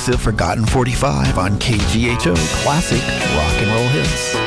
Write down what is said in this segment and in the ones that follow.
exclusive Forgotten 45 on KGHO Classic Rock and Roll Hits.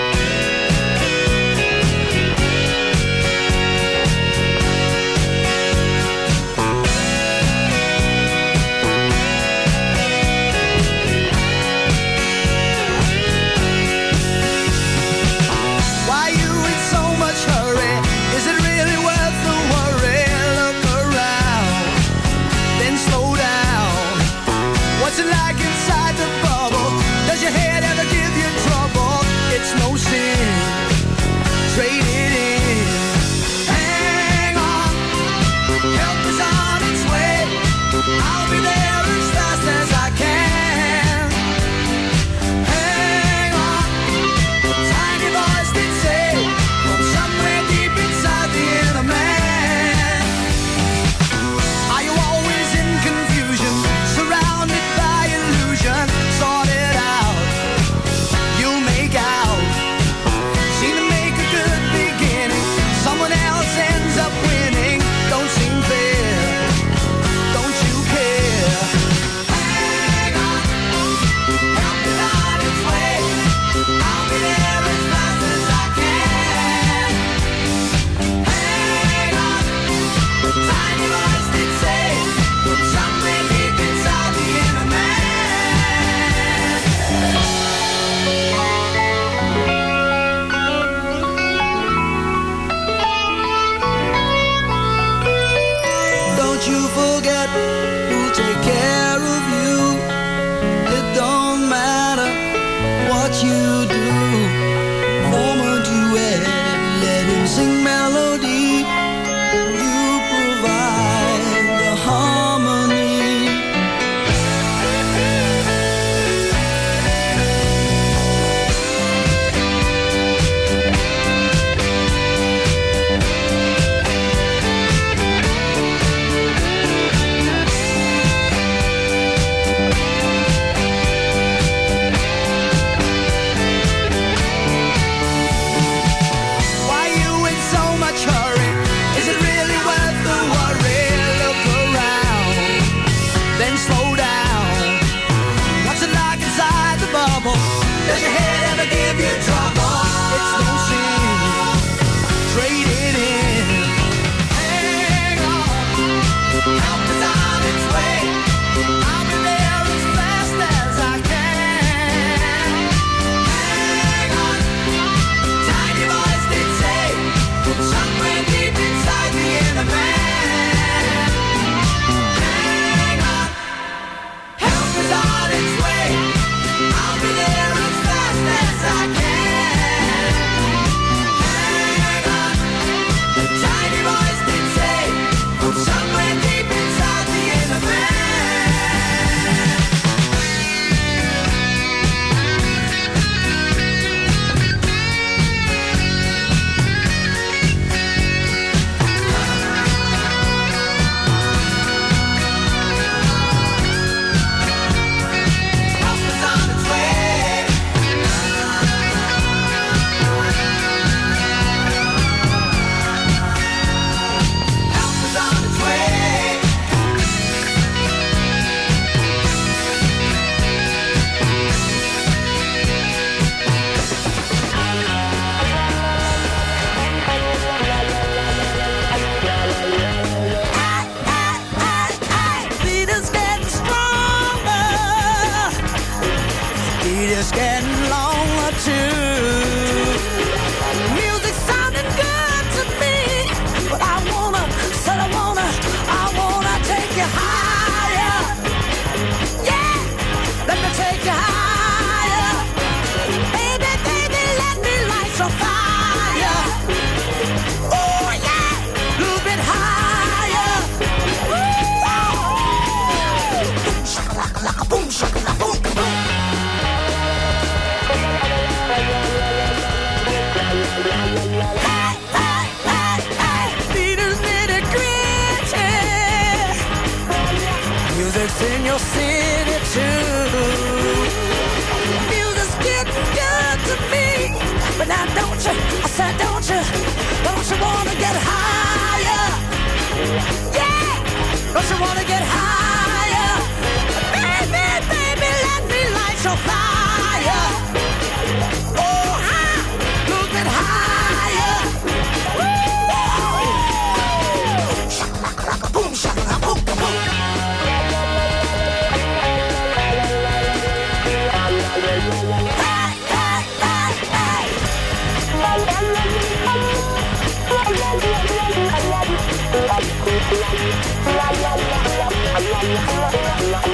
Boom, shaka,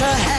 to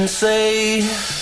and say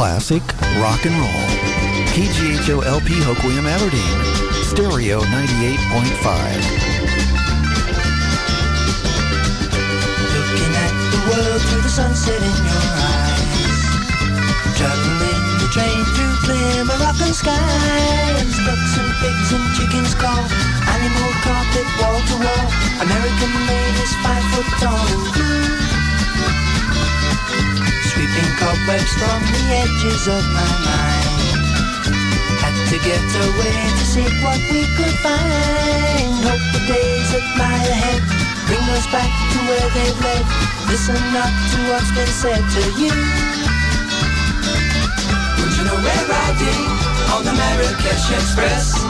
classic rock and roll. KGHO LP Hoquiam Aberdeen, Stereo 98.5. Looking at the world through the sunset in your eyes. Traveling the train through clear Moroccan skies. Ducks and pigs and chickens call. Animal carpet wall to wall. American ladies five foot tall. Sweeping cobwebs from the edges of my mind. Had to get away to see what we could find. Hope the days that lie ahead bring us back to where they've led. Listen not to what's been said to you. Would you know we're riding on the Marrakesh Express?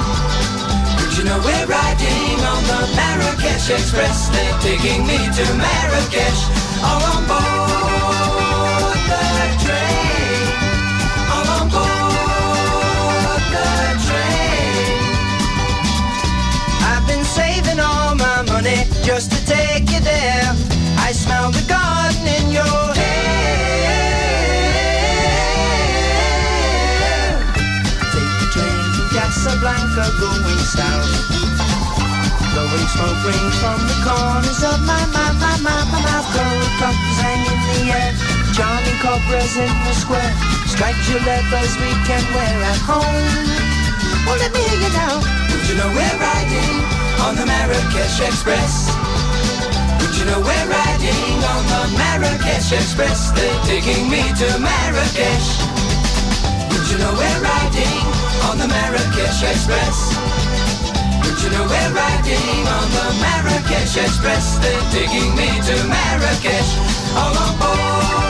Would you know we're riding on the Marrakesh Express? They're taking me to Marrakesh, all on board just to take you there. I smell the garden in your hair. Take the train from Casablanca going south. Smoke rings from the corners of my, my, my, my, my mouth. Gold buttons hang in the air. Charming cobras in the square. Striped leathers we can wear at home. Well, let me hear you now. Would you know we're riding on the Marrakesh Express? Would you know we're riding on the Marrakesh Express? They're taking me to Marrakesh. Would you know we're riding on the Marrakesh Express? Would you know we're riding on the Marrakesh Express? They're taking me to Marrakesh. All on board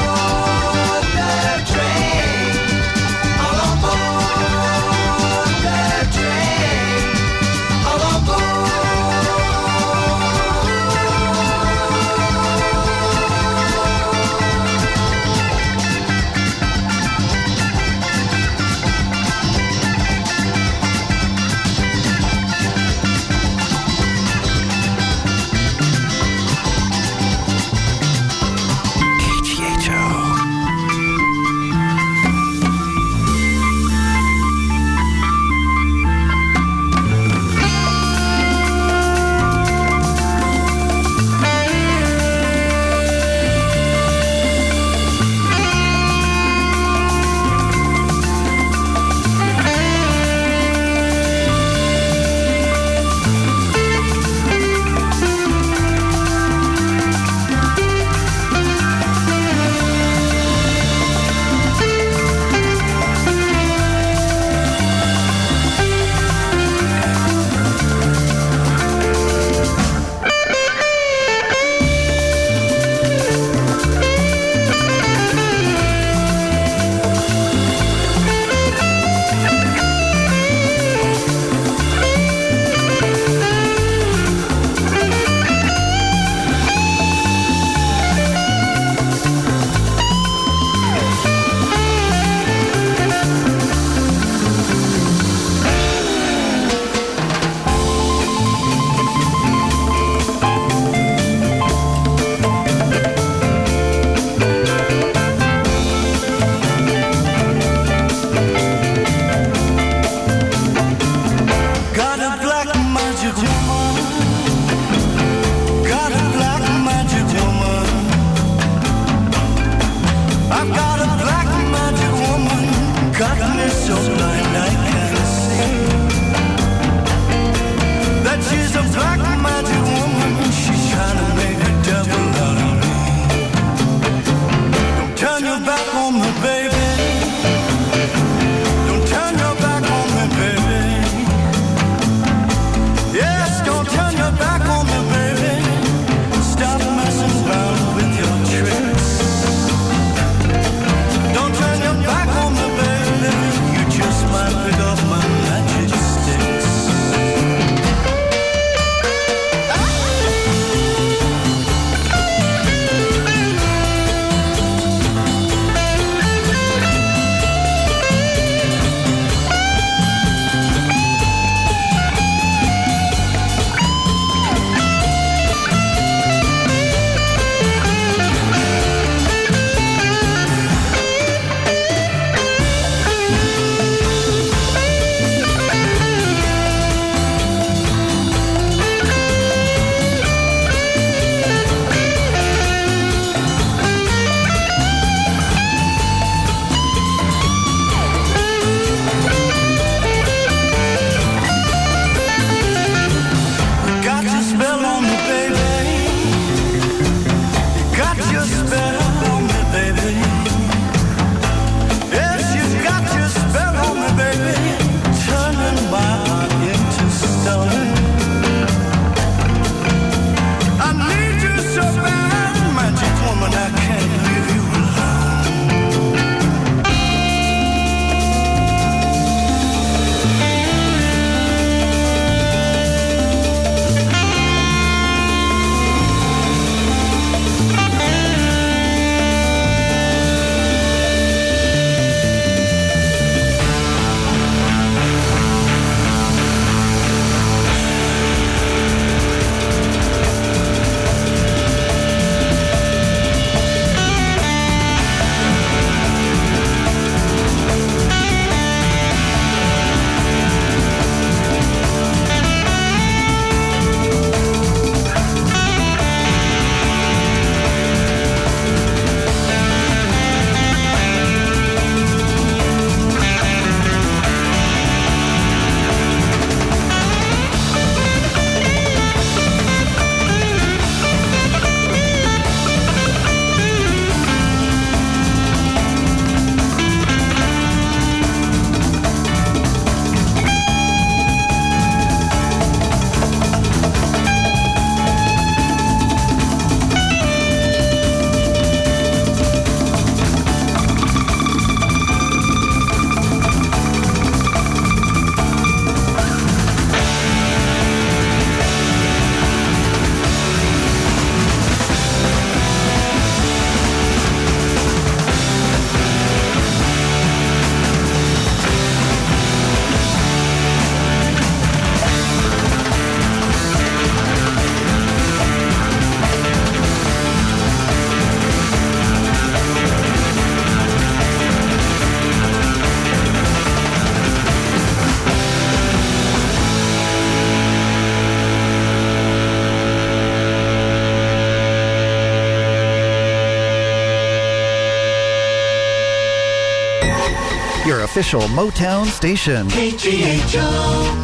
official Motown station. KGHO.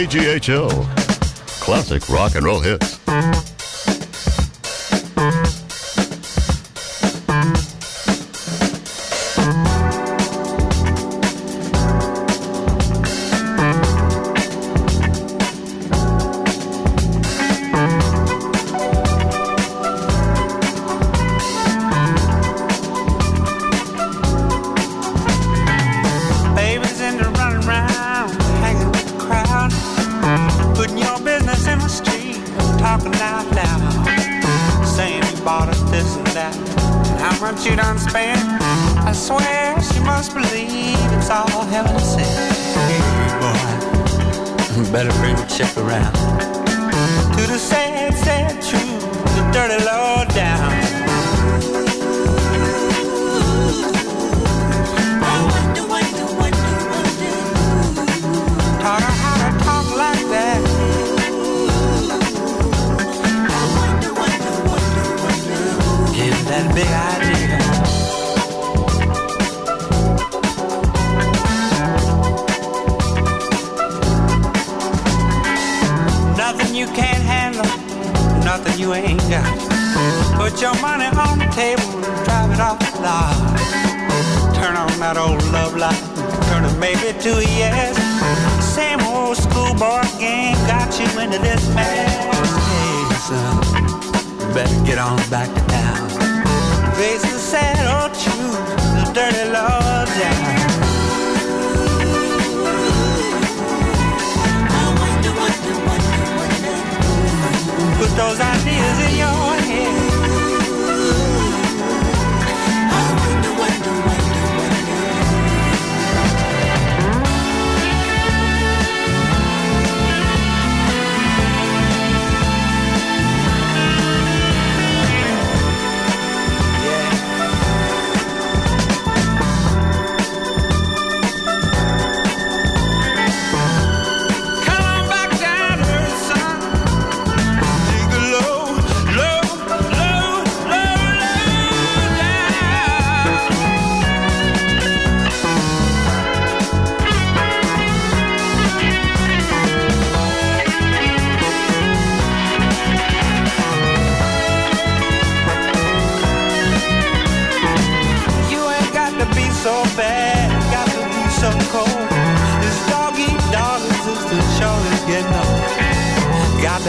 KGHO. Classic rock and roll hits.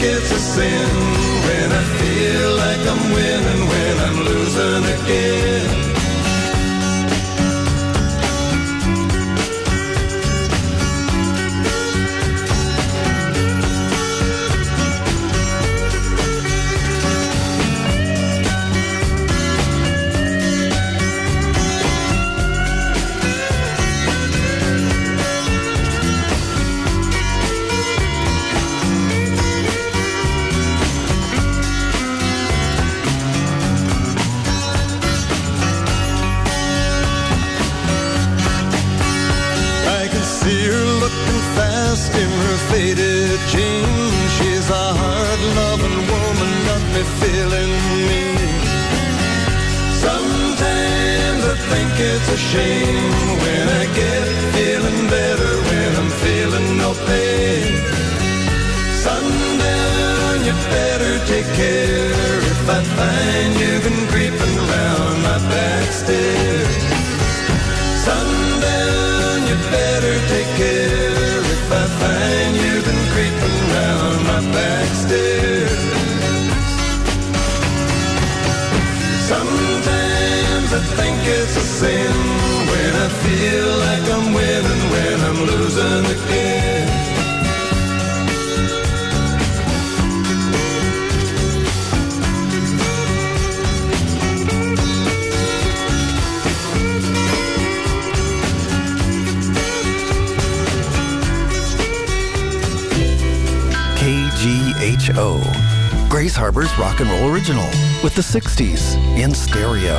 it's a sin when I feel like I'm winning, when I'm losing again. it's a shame when I get feeling better when I'm feeling no pain. Sundown, you better take care if I find you've been creeping around my back stairs. Sundown, you better take care if I find you've been creeping around my back stairs. Sometimes I think it's a sin feel like I'm winning when I'm losing again. KGHO, Grays Harbor's rock and roll original with the 60s in stereo.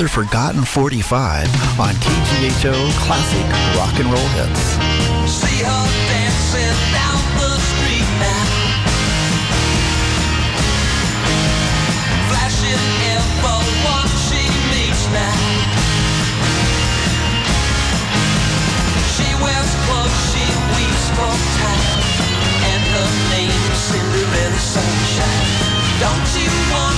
Another forgotten 45 on KGHO Classic Rock and Roll Hits. See her dancing down the street now. Flashing everyone she meets now. She wears clothes she time, and her Cinderella Sunshine. Don't you want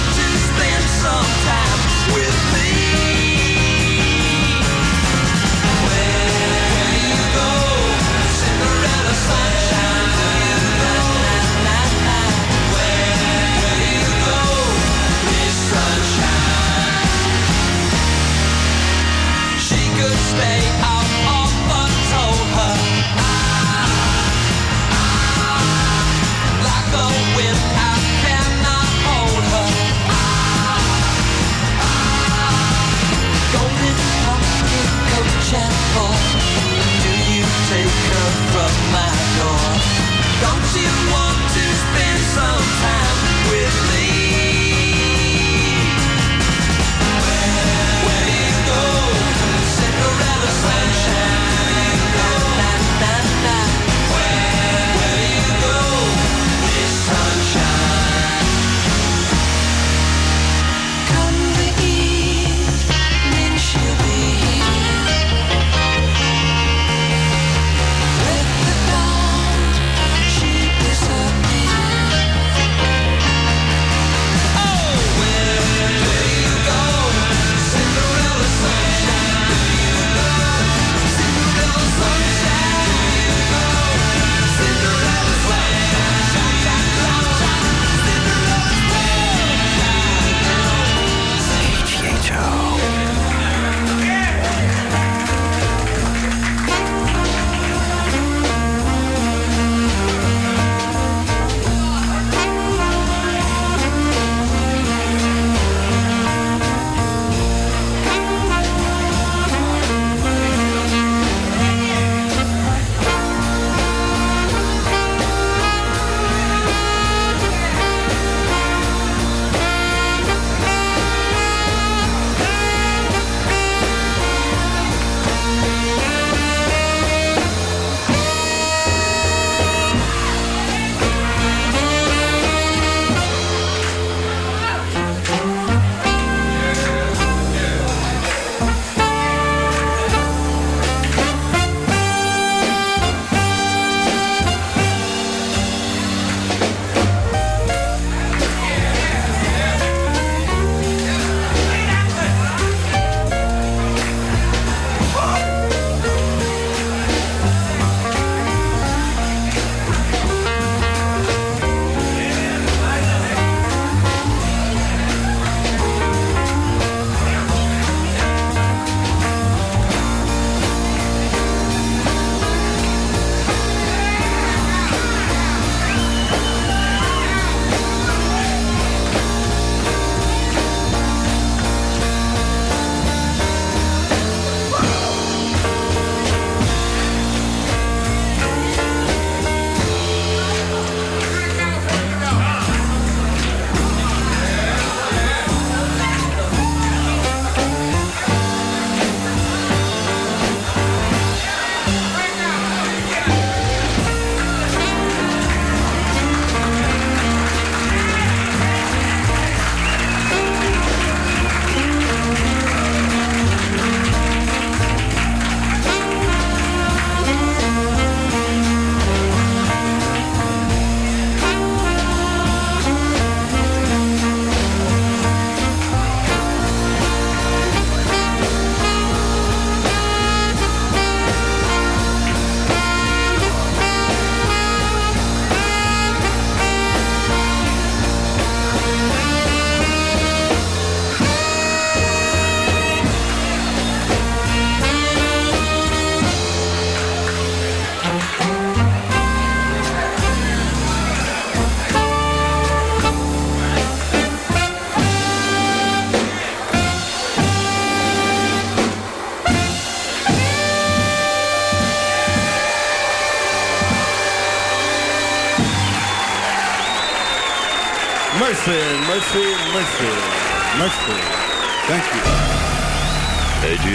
Do you take her from my door? Don't you want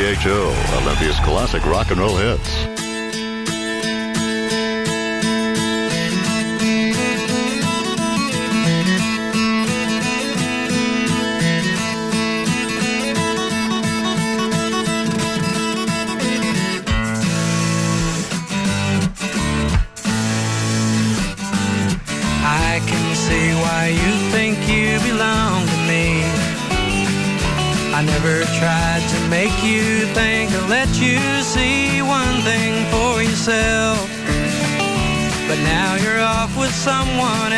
KGHO, Olympia's classic rock and roll hits. someone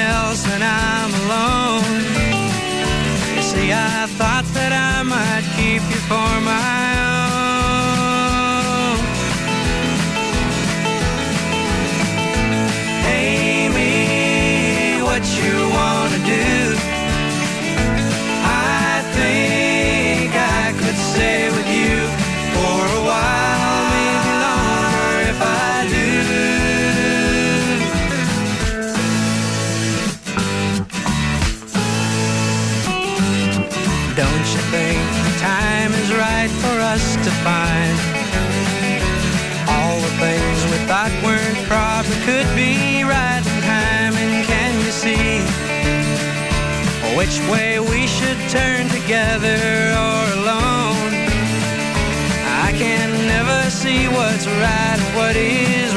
together or alone. I can never see what's right and what is